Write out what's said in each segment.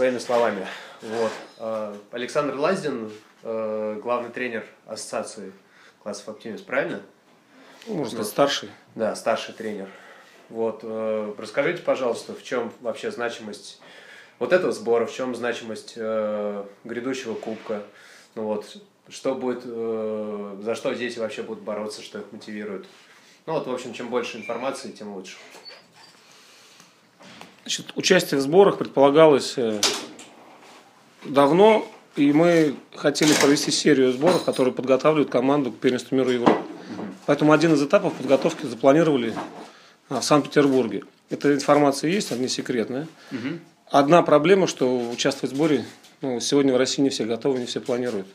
своими словами. Вот. Э, Александр Лаздин, э, главный тренер ассоциации классов «Оптимист», правильно? Ну, может быть, старший. Да, старший тренер. Вот. э, Расскажите, пожалуйста, в чем вообще значимость вот этого сбора, в чем значимость э, грядущего кубка, ну вот, что будет, э, за что дети вообще будут бороться, что их мотивирует. Ну вот, в общем, чем больше информации, тем лучше. Значит, участие в сборах предполагалось э, давно, и мы хотели провести серию сборов, которые подготавливают команду к первенству мира Европы. Поэтому один из этапов подготовки запланировали а, в Санкт-Петербурге. Эта информация есть, она не секретная. Одна проблема, что участвовать в сборе ну, сегодня в России не все готовы, не все планируют.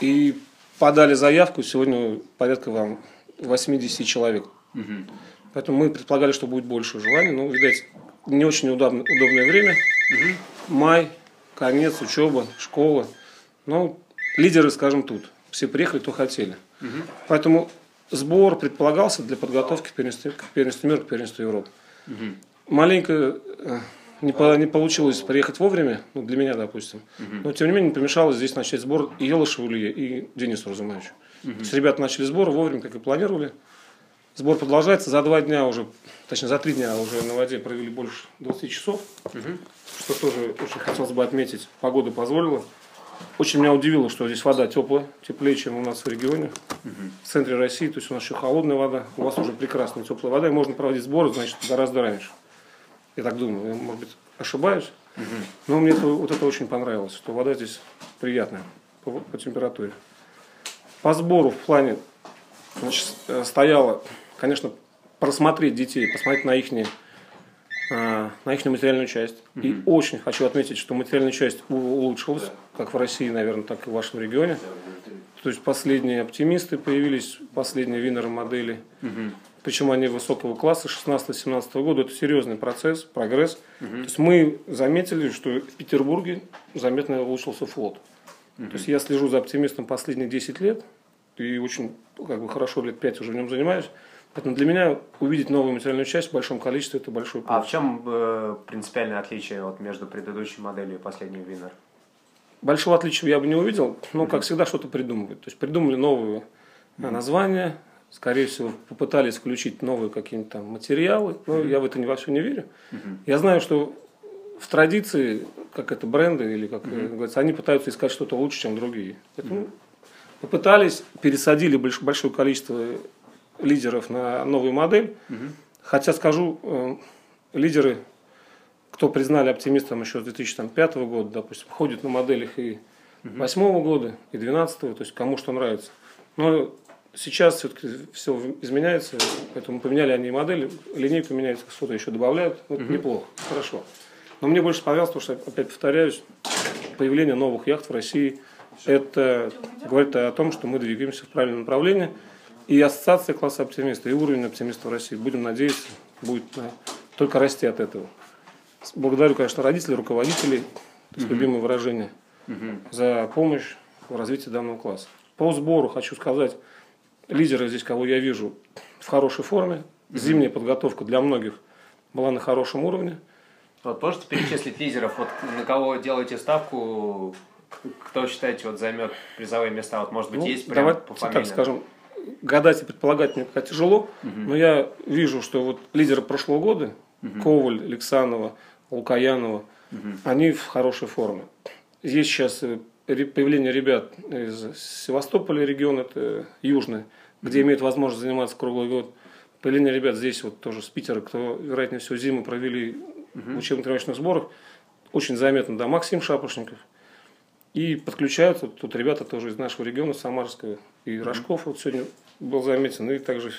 И подали заявку, сегодня порядка вам 80 человек. Поэтому мы предполагали, что будет больше желаний, но, видать, не очень удобно, удобное время. Май, конец, учеба, школа. Но лидеры, скажем, тут. Все приехали, кто хотели. Поэтому сбор предполагался для подготовки к первенству, к первенству мира, к первенству Европы. Маленько э, не, по- не получилось приехать вовремя, ну, для меня, допустим. Но, тем не менее, не помешало здесь начать сбор и Елышеву Илье, и Денису Разумовичу. То есть ребята начали сбор вовремя, как и планировали. Сбор продолжается. За два дня уже, точнее, за три дня уже на воде провели больше 20 часов. Что тоже очень хотелось бы отметить. Погода позволила. Очень меня удивило, что здесь вода теплая, теплее, чем у нас в регионе, в центре России. То есть у нас еще холодная вода, у вас уже прекрасная теплая вода, и можно проводить сборы, значит, гораздо раньше. Я так думаю, я, может быть, ошибаюсь. Но мне это, вот это очень понравилось, что вода здесь приятная по, по температуре. По сбору в плане значит, э, стояло, конечно, просмотреть детей, посмотреть на их на их материальную часть. И очень хочу отметить, что материальная часть улучшилась, как в России, наверное, так и в вашем регионе. То есть последние оптимисты появились, последние винеры модели. Причем они высокого класса, 16-17 года. Это серьезный процесс, прогресс. То есть мы заметили, что в Петербурге заметно улучшился флот. То есть я слежу за оптимистом последние 10 лет. И очень как бы, хорошо лет 5 уже в нем занимаюсь. Поэтому для меня увидеть новую материальную часть в большом количестве это большой плюс. А в чем э, принципиальное отличие вот, между предыдущей моделью и последним Винер? Большого отличия я бы не увидел, но, как всегда, что-то придумывают. То есть придумали новые а, названия, скорее всего, попытались включить новые какие-нибудь там материалы, но я в это не во все не верю. Я знаю, что в традиции, как это бренды или как э, говорится, они пытаются искать что-то лучше, чем другие. Поэтому попытались, пересадили больш- большое количество лидеров на новую модель. Хотя скажу, э, лидеры, кто признали оптимистом еще с 2005 года, допустим, ходят на моделях и 2008 года, и 2012, то есть кому что нравится. Но сейчас все-таки все изменяется, поэтому поменяли они и модели, линейку меняется, что-то еще добавляют, Ну, это неплохо, хорошо. Но мне больше понравилось, потому что, опять повторяюсь, появление новых яхт в России, это говорит о том, что мы двигаемся в правильном направлении. И ассоциация класса оптимиста, и уровень оптимиста в России, будем надеяться, будет э, только расти от этого. Благодарю, конечно, родителей, руководителей, то есть любимое выражение, за помощь в развитии данного класса. По сбору хочу сказать, лидеры здесь, кого я вижу, в хорошей форме. Зимняя подготовка для многих была на хорошем уровне. Вот можете перечислить лидеров, вот на кого делаете ставку, кто считаете вот займет призовые места? Вот может быть Ну, есть прям давайте по так фамилиям? скажем, гадать и предполагать мне пока тяжело, но я вижу, что вот лидеры прошлого года, Коваль, Александрова, Лукаянова, они в хорошей форме. Есть сейчас э, появление ребят из Севастополя регион, это южный, где имеют возможность заниматься круглый год. Появление ребят здесь вот тоже с Питера, кто, вероятнее всего, зиму провели в учебно-тренировочных сборах. Очень заметно, да, Максим Шапошников. И подключаются тут ребята тоже из нашего региона, Самарского. И Рожков вот сегодня был заметен. И также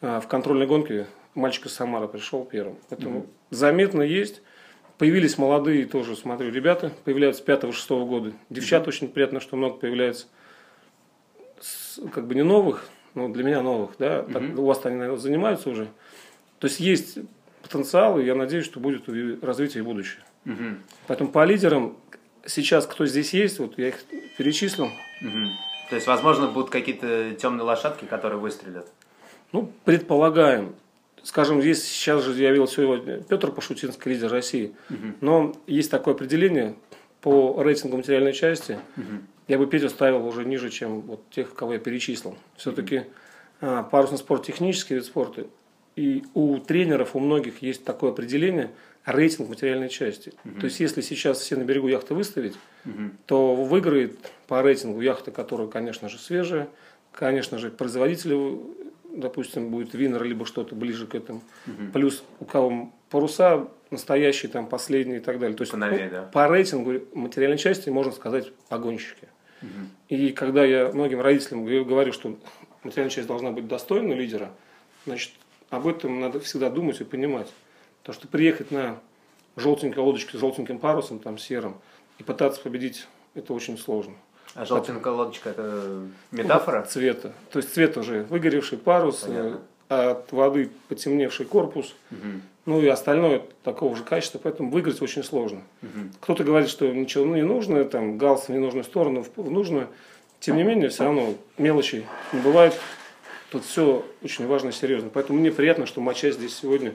а, в контрольной гонке мальчик из Самара пришел первым. Поэтому заметно есть. Появились молодые тоже, смотрю, ребята. Появляются с 5-6 года. Девчат очень приятно, что много появляется. С- как бы не новых, но для меня новых. Да? Так, у вас они, наверное, занимаются уже. То есть есть потенциал, и я надеюсь, что будет развитие и будущее. Мгм. Поэтому по лидерам сейчас, кто здесь есть, вот я их перечислил. Мгм. То есть, возможно, будут какие-то темные лошадки, которые выстрелят. Ну, предполагаем. скажем, здесь сейчас же я видел сегодня Петр Пашутинский, лидер России, но есть такое определение по рейтингу материальной части, я бы Петю ставил уже ниже, чем вот тех, кого я перечислил. Все-таки а, парусный спорт технический вид спорта, и у тренеров, у многих есть такое определение рейтинг материальной части. То есть, если сейчас все на берегу яхты выставить, то выиграет по рейтингу яхта, которая, конечно же, свежая, конечно же, производитель, допустим, будет Винер, либо что-то ближе к этому. Угу. Плюс у кого паруса настоящие, там, последние и так далее. То есть, Пановей, ну, да. по рейтингу материальной части можно сказать погонщики. Угу. И когда я многим родителям говорю, что материальная часть должна быть достойна лидера, значит, об этом надо всегда думать и понимать. То, что приехать на желтенькой лодочке с желтеньким парусом, там, серым, и пытаться победить, это очень сложно. А желтенькая лодочка – это метафора? Цвета. То есть цвет уже выгоревший парус, Понятно. Э, от воды потемневший корпус, угу. ну и остальное такого же качества, поэтому выиграть очень сложно. Угу. Кто-то говорит, что ничего не нужно, там галс в ненужную сторону, в нужную. Тем не менее, все равно мелочи не бывает. Тут все очень важно и серьезно. Поэтому мне приятно, что матча здесь сегодня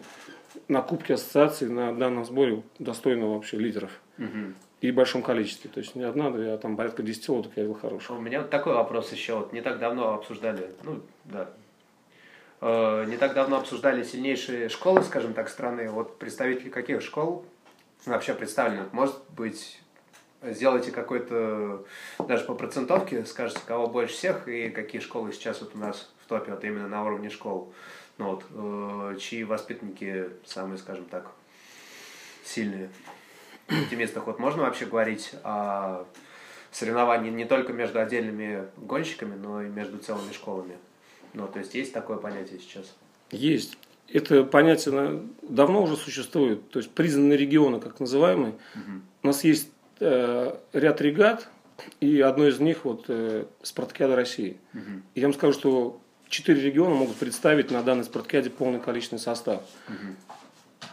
на Кубке Ассоциации на данном сборе достойно вообще лидеров. Угу. И в большом количестве. То есть не одна, две, а там порядка 10 лодок я видел хороших. У меня вот такой вопрос еще. Вот не так давно обсуждали, ну да, э, не так давно обсуждали сильнейшие школы, скажем так, страны. Вот представители каких школ вообще представлены? Может быть, сделайте какой-то, даже по процентовке, скажете, кого больше всех и какие школы сейчас вот у нас в топе, вот именно на уровне школ. Ну вот, э, чьи воспитанники самые, скажем так, сильные. В местах вот можно вообще говорить о соревновании не только между отдельными гонщиками, но и между целыми школами. Ну, то есть есть такое понятие сейчас? Есть. Это понятие давно уже существует. То есть признанные регионы, как называемые. Угу. У нас есть э, ряд регат, и одно из них вот э, Спартакиада России. Угу. И я вам скажу, что четыре региона могут представить на данной спартакиаде полный количественный состав.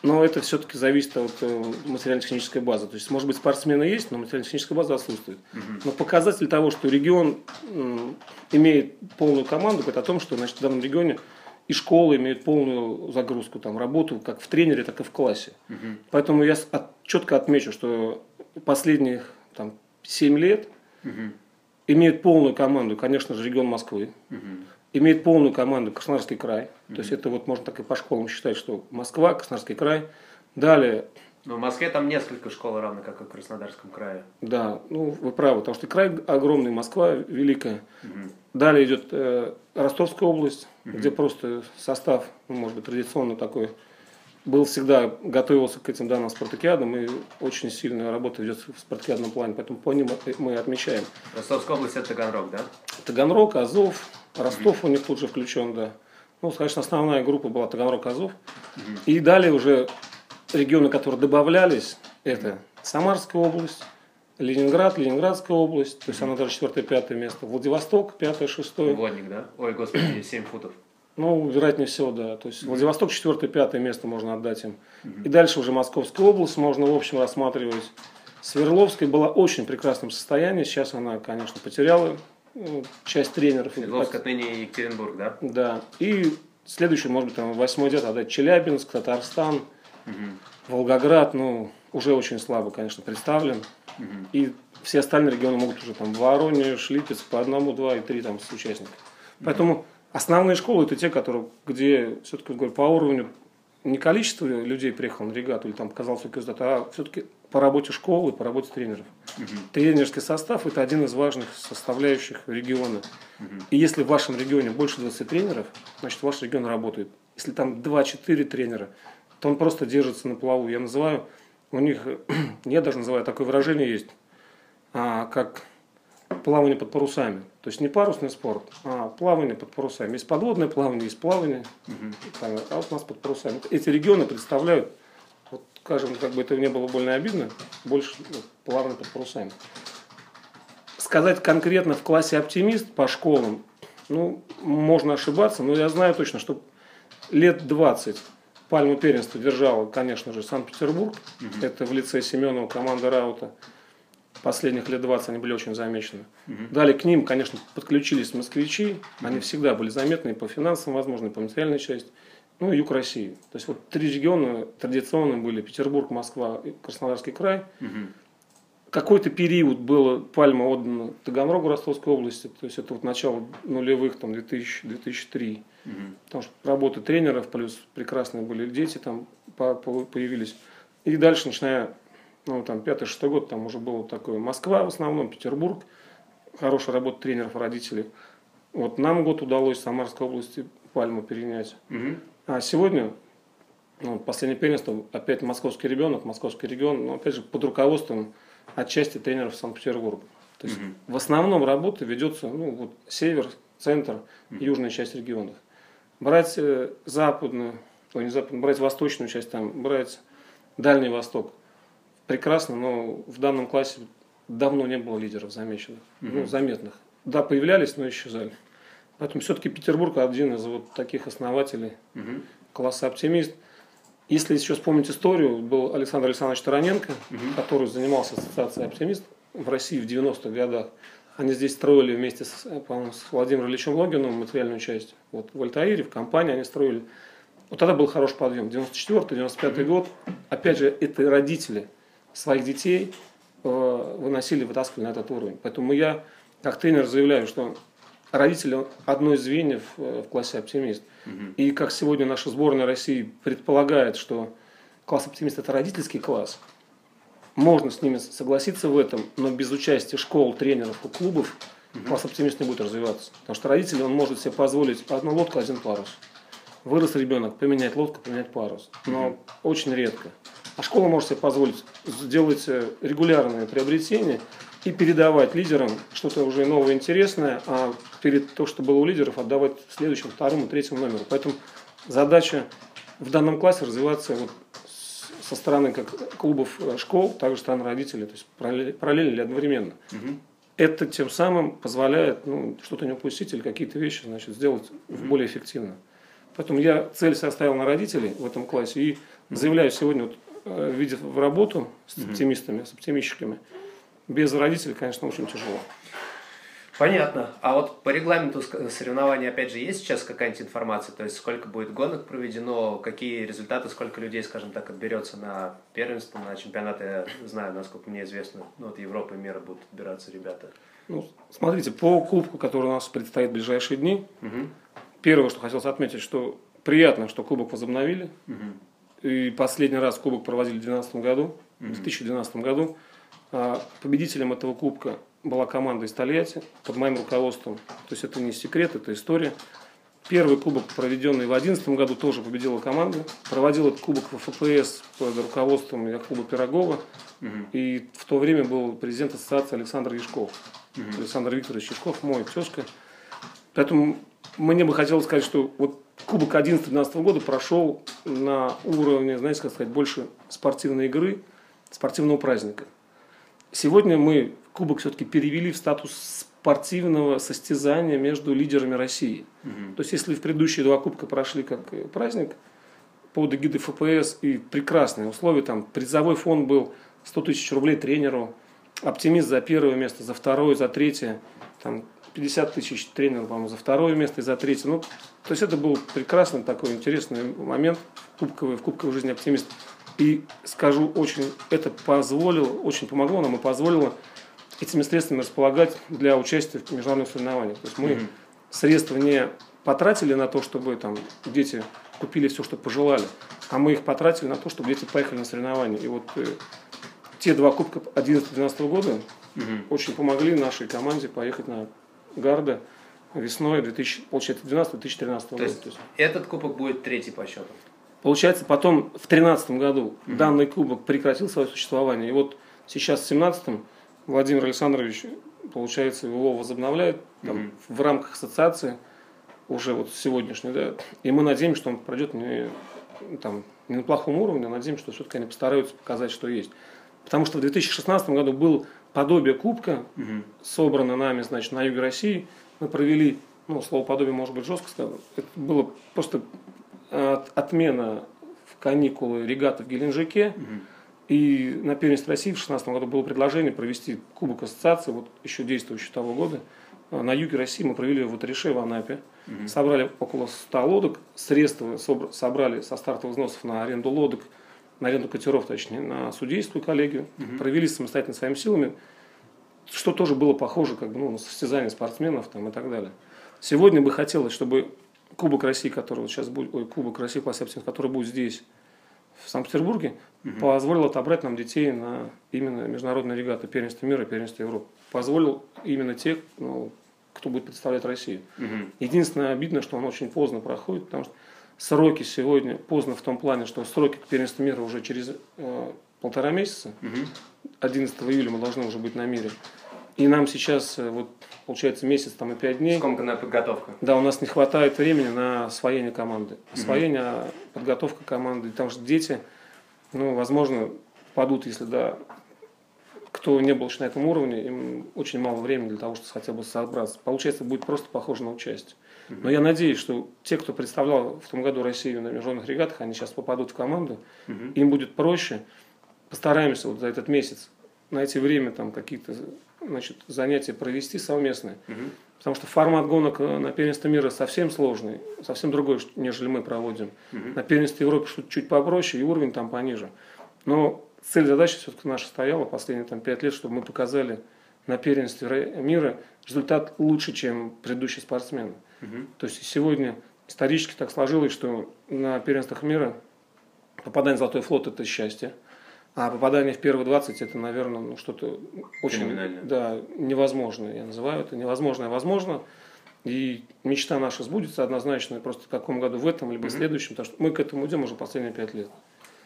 Но это все-таки зависит от э, материально-технической базы. То есть, может быть, спортсмены есть, но материально-техническая база отсутствует. Но показатель того, что регион имеет полную команду, это о том, что значит, в данном регионе и школы имеют полную загрузку, там, работу как в тренере, так и в классе. Угу. Поэтому я от, четко отмечу, что последних там, 7 лет угу. имеет полную команду, конечно же, регион Москвы. Угу имеет полную команду Краснодарский край. Mm-hmm. То есть это вот можно так и по школам считать, что Москва, Краснодарский край. Далее. Но в Москве там несколько школ, равно как и в Краснодарском крае. Да, ну вы правы, потому что край огромный, Москва великая. Mm-hmm. Далее идет э, Ростовская область, mm-hmm. где просто состав, ну, может быть, традиционно такой был всегда, готовился к этим данным спартакиадам, и очень сильная работа идет в спартакиадном плане, поэтому по ним мы отмечаем. Ростовская область – это Таганрог, да? Таганрог, Азов, Ростов у них тут же включен, да. Ну, конечно, основная группа была Таганрог, Азов. И далее уже регионы, которые добавлялись, это Самарская область, Ленинград, Ленинградская область, то есть она даже четвертое, пятое место. Владивосток, пятое, шестое. Водник, да? Ой, господи, 7 футов. Ну, вероятнее всего, да. То есть Владивосток четвертое, пятое место можно отдать им. И дальше уже Московская область можно, в общем, рассматривать. Свердловская была очень прекрасном состоянии. Сейчас она, конечно, потеряла ну, часть тренеров. Свердловск отныне Екатеринбург, да? Да. И следующий, может быть, там восьмой дед отдать Челябинск, Татарстан, угу. Волгоград, ну, уже очень слабо, конечно, представлен. Угу. И все остальные регионы могут уже там Воронеж, Липецк по одному, два и три там с участников. Угу. Поэтому Основные школы это те, которые, где все-таки говорю, по уровню не количество людей приехало на регату или там показался результат, а все-таки по работе школы, по работе тренеров. Угу. Тренерский состав это один из важных составляющих региона. Угу. И если в вашем регионе больше 20 тренеров, значит ваш регион работает. Если там 2-4 тренера, то он просто держится на плаву. Я называю, у них, я даже называю, такое выражение есть, а, как плавание под парусами. То есть не парусный спорт, а плавание под парусами. Есть подводное плавание, есть плавание, угу. а вот у нас под парусами. Эти регионы представляют, вот, скажем, как бы это не было больно обидно, больше ну, плавание под парусами. Сказать конкретно в классе оптимист по школам, ну, можно ошибаться, но я знаю точно, что лет 20 пальму первенства держала, конечно же, Санкт-Петербург. Угу. Это в лице Семенова команда Раута последних лет 20 они были очень замечены. Угу. Далее к ним, конечно, подключились москвичи. Угу. Они всегда были заметны по финансам, возможно, и по материальной части. ну и юг России. То есть вот три региона традиционно были Петербург, Москва и Краснодарский край. Угу. Какой-то период было пальма отдана Таганрогу Ростовской области, то есть это вот начало нулевых, там 2000, 2003. Угу. Потому что работы тренеров, плюс прекрасные были дети там по- по- появились. И дальше, начиная, ну там пятый, шестой год, там уже было такое Москва в основном, Петербург, хорошая работа тренеров, родителей. Вот нам год удалось в Самарской области пальму перенять. Угу. А сегодня, ну, последнее первенство, опять московский ребенок, московский регион, но опять же под руководством отчасти тренеров Санкт-Петербурга. То есть Мгм. в основном работа ведется, ну, вот север, центр, южная часть регионов. Брать э, западную, ой, не западную, брать восточную часть, там, брать Дальний Восток. Прекрасно, но в данном классе давно не было лидеров замеченных, ну, заметных. Да, появлялись, но исчезали. Поэтому все-таки Петербург один из вот таких основателей Угу. класса оптимист. Если еще вспомнить историю, был Александр Александрович Тараненко, который занимался ассоциацией оптимист в России в 90-х годах. Они здесь строили вместе с, с Владимиром Ильичем Логиновым материальную часть. Вот в Альтаире, в компании они строили. Вот тогда был хороший подъем. 94-95 год. Опять же, это родители своих детей э, выносили, вытаскивали на этот уровень. Поэтому я, как тренер, заявляю, что родители одно из звеньев э, в классе оптимист. И как сегодня наша сборная России предполагает, что класс оптимист это родительский класс, можно с ними согласиться в этом, но без участия школ, тренеров и клубов класс оптимист не будет развиваться. Потому что родители, он может себе позволить одну лодку, один парус. Вырос ребенок, поменять лодку, поменять парус. Но очень редко. А школа может себе позволить сделать э, регулярные приобретения и передавать лидерам что-то уже новое интересное, а перед то, что было у лидеров, отдавать следующему, второму, третьему номеру. Поэтому задача в данном классе развиваться вот со стороны как клубов э, школ, также со стороны родителей, то есть параллель- параллельно или одновременно. Это тем самым позволяет ну, что-то не упустить или какие-то вещи значит, сделать более эффективно. Поэтому я цель составил на родителей в этом классе и заявляю сегодня, вот, э, видя в работу с оптимистами, с оптимистчиками, без родителей, конечно, очень тяжело. Понятно. А вот по регламенту соревнований, опять же, есть сейчас какая-нибудь информация? То есть, сколько будет гонок проведено, какие результаты, сколько людей, скажем так, отберется на первенство, на чемпионаты? Я знаю, насколько мне известно, ну, вот Европа и мира будут отбираться ребята. Ну, смотрите, по кубку, который у нас предстоит в ближайшие дни, Мгм. Первое, что хотелось отметить, что приятно, что кубок возобновили. Мгм. И последний раз кубок проводили в 2012 году, в 2012 году. А Победителем этого кубка была команда из Тольятти под моим руководством. То есть это не секрет, это история. Первый кубок, проведенный в 2011 году, тоже победила команда. Проводил этот кубок в ФПС под руководством Якуба Пирогова. И в то время был президент ассоциации Александр Яшков. Александр Викторович Яшков, мой тезка. Поэтому мне бы хотелось сказать, что вот Кубок 11-12 года прошел на уровне, знаете, как сказать, больше спортивной игры, спортивного праздника. Сегодня мы Кубок все-таки перевели в статус спортивного состязания между лидерами России. То есть, если в предыдущие два Кубка прошли как э, праздник под эгидой ФПС и прекрасные условия, там призовой фонд был 100 тысяч рублей тренеру, оптимист за первое место, за второе, за третье, там 50 тысяч тренеру, по-моему, за второе место и за третье. Ну, то есть это был прекрасный такой интересный момент в кубковой, в кубковой жизни оптимист. И скажу, очень это позволило, очень помогло нам и позволило этими средствами располагать для участия в международных соревнованиях. То есть мы средства не потратили на то, чтобы там дети купили все, что пожелали, а мы их потратили на то, чтобы дети поехали на соревнования. И вот э, те два кубка 11-12 года очень помогли нашей команде поехать на Гарда весной 2000, получается, 12-2013 То года. есть, То есть, этот кубок будет третий по счету. Получается, потом в 2013 году данный кубок прекратил свое существование. И вот сейчас в 2017 Владимир Александрович, получается, его возобновляет там, в рамках ассоциации уже вот сегодняшней. Да, и мы надеемся, что он пройдет не, там, не на плохом уровне, а надеемся, что все-таки они постараются показать, что есть. Потому что в 2016 году был подобие кубка, собрано нами, значит, на юге России. Мы провели, ну, слово подобие может быть жестко сказано, это было просто от- отмена в каникулы регаты в Геленджике. И на первенстве России в 2016 году было предложение провести Кубок Ассоциации, вот еще действующий того года. на юге России мы провели в Утрише, в Анапе. Угу. Собрали около 100 лодок, средства собрали со стартовых взносов на аренду лодок, на аренду катеров, точнее, на судейскую коллегию. Угу. Провели самостоятельно своими силами, что тоже было похоже как бы, ну, на состязание спортсменов там, и так далее. Сегодня бы хотелось, чтобы Кубок России, который вот сейчас будет, ой, Кубок России по который будет здесь, в Санкт-Петербурге, угу. позволил отобрать нам детей на именно международные регаты первенства мира и первенства Европы. Позволил именно тех, ну, кто будет представлять Россию. Угу. Единственное обидно, что он очень поздно проходит, потому что сроки сегодня поздно в том плане, что сроки к первенству мира уже через э, полтора месяца. Угу. 11 июля мы должны уже быть на мире. И нам сейчас, э, вот, получается, месяц там и пять дней. Скомканная подготовка. Да, у нас не хватает времени на освоение команды. Освоение, угу. подготовка команды. Потому что дети, ну, возможно, падут, если да, кто не был еще на этом уровне, им очень мало времени для того, чтобы хотя бы собраться. Получается, будет просто похоже на участие. Но я надеюсь, что те, кто представлял в том году Россию на международных регатах, они сейчас попадут в команду, им будет проще. Постараемся вот за этот месяц найти время там какие-то значит, занятия провести совместные. Потому что формат гонок на первенство мира совсем сложный, совсем другой, нежели мы проводим. На первенстве Европы что-то чуть попроще и уровень там пониже. Но цель задачи все-таки наша стояла последние там, пять лет, чтобы мы показали на первенстве мира результат лучше, чем предыдущие спортсмены. Угу. То есть сегодня исторически так сложилось, что на первенствах мира попадание в Золотой флот – это счастье. А попадание в первые 20 это, наверное, ну, что-то очень да, невозможное. Я называю это невозможное возможно. И мечта наша сбудется однозначно просто в каком году, в этом, либо в следующем, потому что мы к этому идем уже последние пять лет.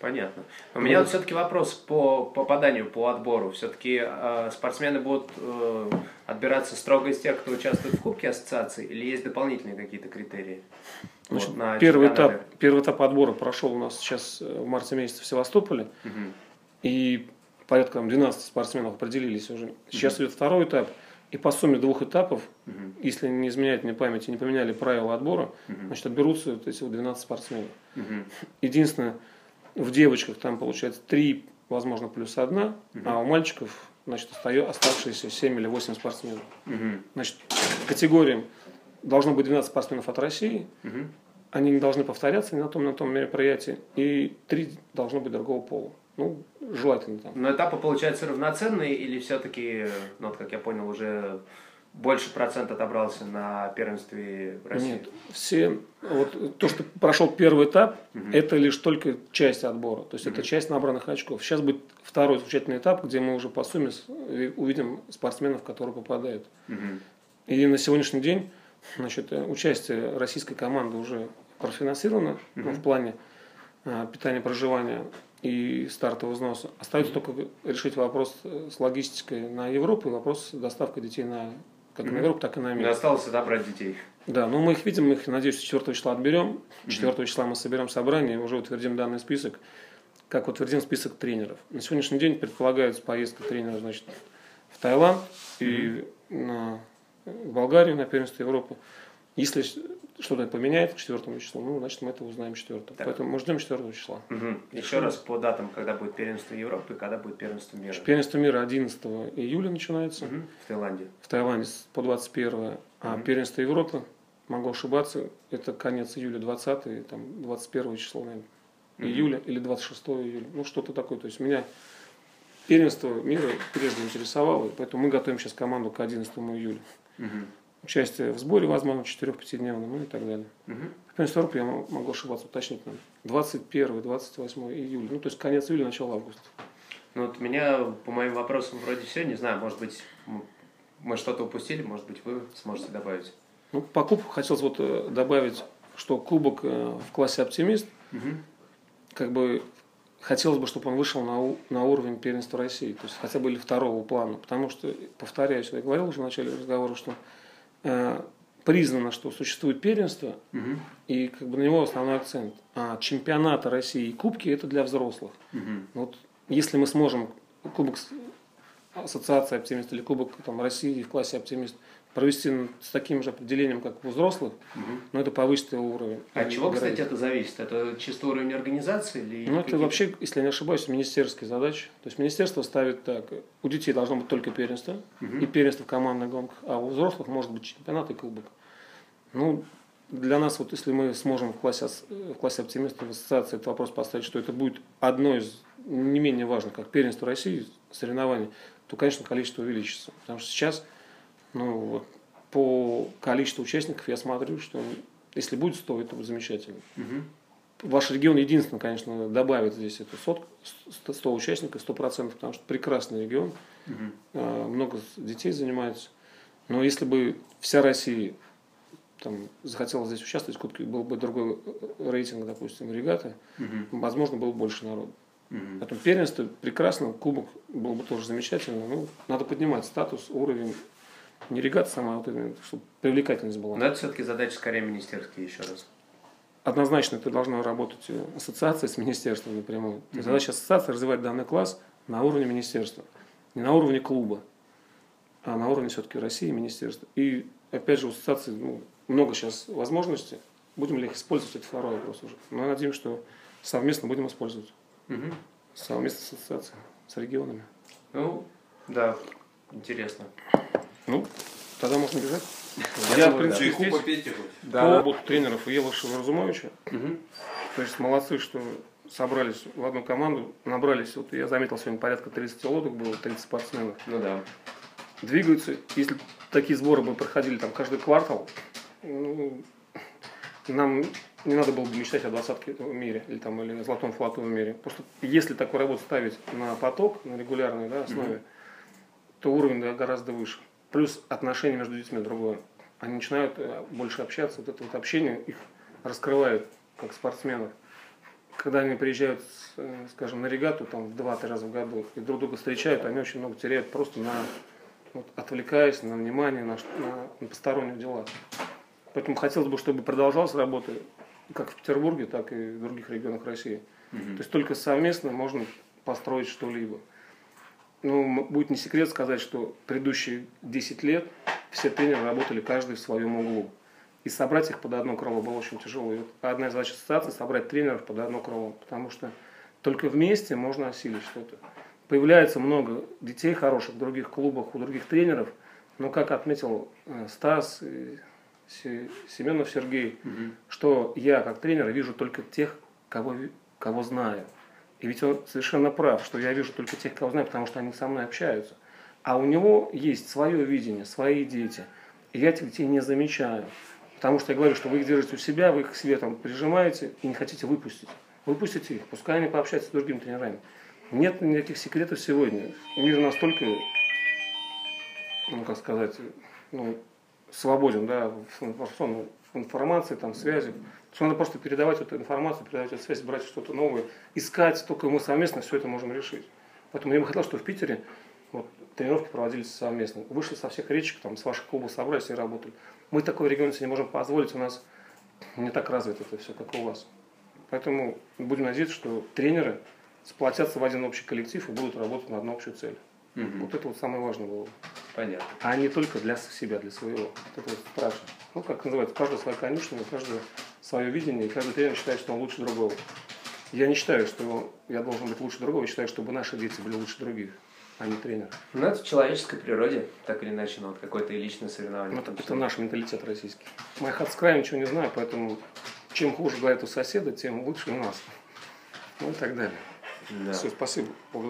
Понятно. У меня вот все-таки вопрос по попаданию, по отбору. Все-таки э, спортсмены будут э, отбираться строго из тех, кто участвует в Кубке ассоциации, или есть дополнительные какие-то критерии? Значит, вот, на первый, этап, первый этап отбора прошел у нас сейчас э, в марте месяце в Севастополе. Угу. И порядка там, 12 спортсменов определились уже. Сейчас угу. идет второй этап. И по сумме двух этапов, угу. если не изменяет мне память и не поменяли правила отбора, угу. значит, отберутся вот эти вот 12 спортсменов. Угу. Единственное, в девочках там получается 3, возможно, плюс 1, угу. а у мальчиков значит, оставшиеся 7 или 8 спортсменов. Угу. Значит, категориям должно быть 12 спортсменов от России, угу. они не должны повторяться ни на том, на том мероприятии, и 3 должно быть другого пола. Ну, желательно там. Но этапы, получаются, равноценные или все-таки, ну, вот как я понял, уже больше процент отобрался на первенстве России? Нет, все, вот то, что прошел первый этап, угу. это лишь только часть отбора, то есть угу. это часть набранных очков. Сейчас будет второй замечательный этап, где мы уже по сумме увидим спортсменов, которые попадают. Угу. И на сегодняшний день значит, участие российской команды уже профинансировано угу. ну, в плане а, питания, проживания и стартового взноса. Остается только решить вопрос с логистикой на Европу и вопрос с доставкой детей на как на Европу, так и на Америку. Осталось отобрать детей. Да, ну мы их видим, мы их, надеюсь, 4 числа отберем. 4 mm-hmm. числа мы соберем собрание, уже утвердим данный список, как утвердим список тренеров. На сегодняшний день предполагается поездка тренера значит, в Таиланд и на, в Болгарию на первенство Европы. Если что-то поменяет к 4 числу, ну, значит, мы это узнаем 4. Так. Поэтому мы ждем 4 числа. Угу. Еще раз по датам, когда будет первенство Европы и когда будет первенство мира. Первенство мира 11 июля начинается. Угу. В Таиланде. В Таиланде по 21. Угу. А первенство Европы, могу ошибаться, это конец июля 20 там 21 число, наверное, угу. июля или 26 июля. Ну, что-то такое. То есть меня первенство мира прежде интересовало, поэтому мы готовим сейчас команду к 11 июля. Угу участие в сборе, возможно, 4-5-дневном, ну и так далее. Угу. Первенство Европы я могу ошибаться, уточнить надо. 21-28 июля, ну то есть конец июля, начало августа. Ну вот меня по моим вопросам вроде все, не знаю, может быть мы что-то упустили, может быть вы сможете добавить. Ну по кубку хотелось вот э, добавить, что кубок э, в классе оптимист, угу. как бы хотелось бы, чтобы он вышел на, на уровень первенства России, то есть хотя бы или второго плана, потому что, повторяюсь, я говорил уже в начале разговора, что признано, что существует первенство, угу. и как бы на него основной акцент. А чемпионаты России и кубки это для взрослых. Угу. Вот если мы сможем кубок ассоциации оптимист или кубок там, России в классе оптимист провести с таким же определением, как у взрослых, но это повысит его уровень. От чего, кстати, это зависит? Это чисто уровень организации или Ну, это вообще, если я не ошибаюсь, министерские задачи. То есть министерство ставит так, у детей должно быть только первенство, и первенство в командных гонках, а у взрослых может быть чемпионат и кубок. Ну, для нас, вот если мы сможем в классе, ас- в классе оптимистов в ассоциации этот вопрос поставить, что это будет одно из не менее важных, как первенство России, соревнований, то, конечно, количество увеличится. Потому что сейчас, ну, вот, по количеству участников я смотрю, что если будет 100, это будет замечательно. Мгм. Ваш регион единственный, конечно, добавит здесь эту сотку, 100 участников, 100%, потому что прекрасный регион, э, много детей занимается. Но если бы вся Россия там, захотела здесь участвовать, был бы другой э, рейтинг, допустим, регаты, Мгм. возможно, было бы больше народу. Мгм. Поэтому первенство прекрасно, кубок был бы тоже замечательно. Ну, надо поднимать статус, уровень. Не регата сама, вот именно, чтобы привлекательность была. Но это все-таки задачи скорее министерские еще раз. Однозначно это должна работать э, ассоциация с министерством напрямую. Есть Задача ассоциации развивать данный класс на уровне министерства. Не на уровне клуба, а на уровне все-таки России и министерства. И опять же у ассоциации ну, много сейчас возможностей. Будем ли их использовать, это второй вопрос уже. Но надеемся, что совместно будем использовать. Мгм. Совместно с ассоциацией, с регионами. Ну, да, интересно. Ну, тогда можно бежать. Я Я, в да. принципе, Чайку здесь попейте хоть. по работе тренеров Елышева Разумовича. Мгм. То есть молодцы, что собрались в одну команду, набрались, вот я заметил, сегодня порядка 30 лодок было, 30 спортсменов. Ну да. Двигаются, если такие сборы бы проходили там каждый квартал, ну, нам не надо было бы мечтать о двадцатке в мире или, там, или золотом флотовом мире. Просто если такую работу ставить на поток, на регулярной да, основе, то уровень да, гораздо выше. Плюс отношения между детьми другое. Они начинают э, больше общаться, вот это вот общение их раскрывает как спортсменов. Когда они приезжают, э, скажем, на регату там, в 2-3 раза в году и друг друга встречают, они очень много теряют просто на вот, отвлекаясь на внимание, на, на- на посторонние дела. Поэтому хотелось бы, чтобы продолжалась работа как в Петербурге, так и в других регионах России. То есть только совместно можно построить что-либо. Ну, будет не секрет сказать, что предыдущие 10 лет все тренеры работали каждый в своем углу. И собрать их под одно крыло было очень тяжело. И вот одна из задач ассоциации – собрать тренеров под одно крыло. Потому что только вместе можно осилить что-то. Появляется много детей хороших в других клубах, у других тренеров. Но, как отметил э, Стас Семенов Сергей, что я, как тренер, вижу только тех, кого, кого знаю. И ведь он совершенно прав, что я вижу только тех, кого знаю, потому что они со мной общаются. А у него есть свое видение, свои дети. И я этих детей не замечаю. Потому что я говорю, что вы их держите у себя, вы их там прижимаете и не хотите выпустить. Выпустите их, пускай они пообщаются с другими тренерами. Нет никаких секретов сегодня. Мир настолько, ну как сказать, ну, свободен, да, в информации, там, связи. Что надо просто передавать эту информацию, передавать эту связь, брать что-то новое, искать, только мы совместно все это можем решить. Поэтому я бы хотел, чтобы в Питере вот, тренировки проводились совместно. Вышли со всех речек, там, с ваших клубов собрались и работали. Мы такой регион себе не можем позволить, у нас не так развито это все, как у вас. Поэтому будем надеяться, что тренеры сплотятся в один общий коллектив и будут работать на одну общую цель. Мгм. Вот это вот самое важное было. Понятно. А не только для себя, для своего. Вот Это вот страшно. Ну, как называется, каждый своя конюшня, у каждого свое видение, и каждый тренер считает, что он лучше другого. Я не считаю, что я должен быть лучше другого, я считаю, чтобы наши дети были лучше других, а не тренер. Ну, это в человеческой природе, так или иначе, ну, вот какое-то и личное соревнование. Ну, это, это наш менталитет российский. Моих от края ничего не знаю, поэтому чем хуже говорят у соседа, тем лучше у нас. Ну и так далее. Да. Все, спасибо. Благодарю.